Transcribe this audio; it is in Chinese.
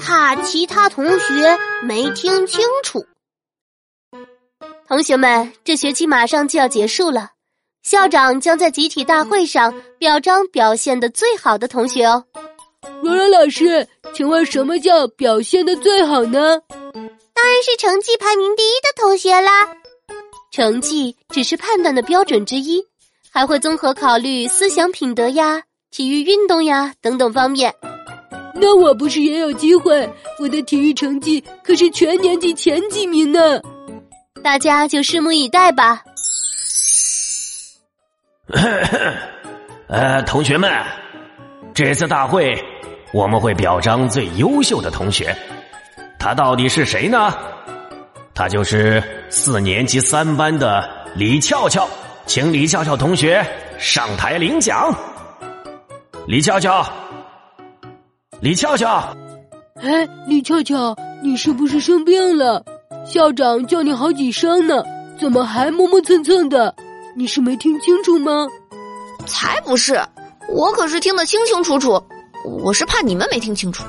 怕其他同学没听清楚。同学们，这学期马上就要结束了，校长将在集体大会上表彰表现的最好的同学哦。罗罗老师，请问什么叫表现的最好呢？当然是成绩排名第一的同学啦。成绩只是判断的标准之一，还会综合考虑思想品德呀、体育运动呀等等方面。那我不是也有机会？我的体育成绩可是全年级前几名呢。大家就拭目以待吧。呃，同学们，这次大会我们会表彰最优秀的同学，他到底是谁呢？他就是四年级三班的李俏俏，请李俏俏同学上台领奖。李俏俏，李俏俏，哎，李俏俏，你是不是生病了？校长叫你好几声呢，怎么还磨磨蹭蹭的？你是没听清楚吗？才不是，我可是听得清清楚楚。我是怕你们没听清楚。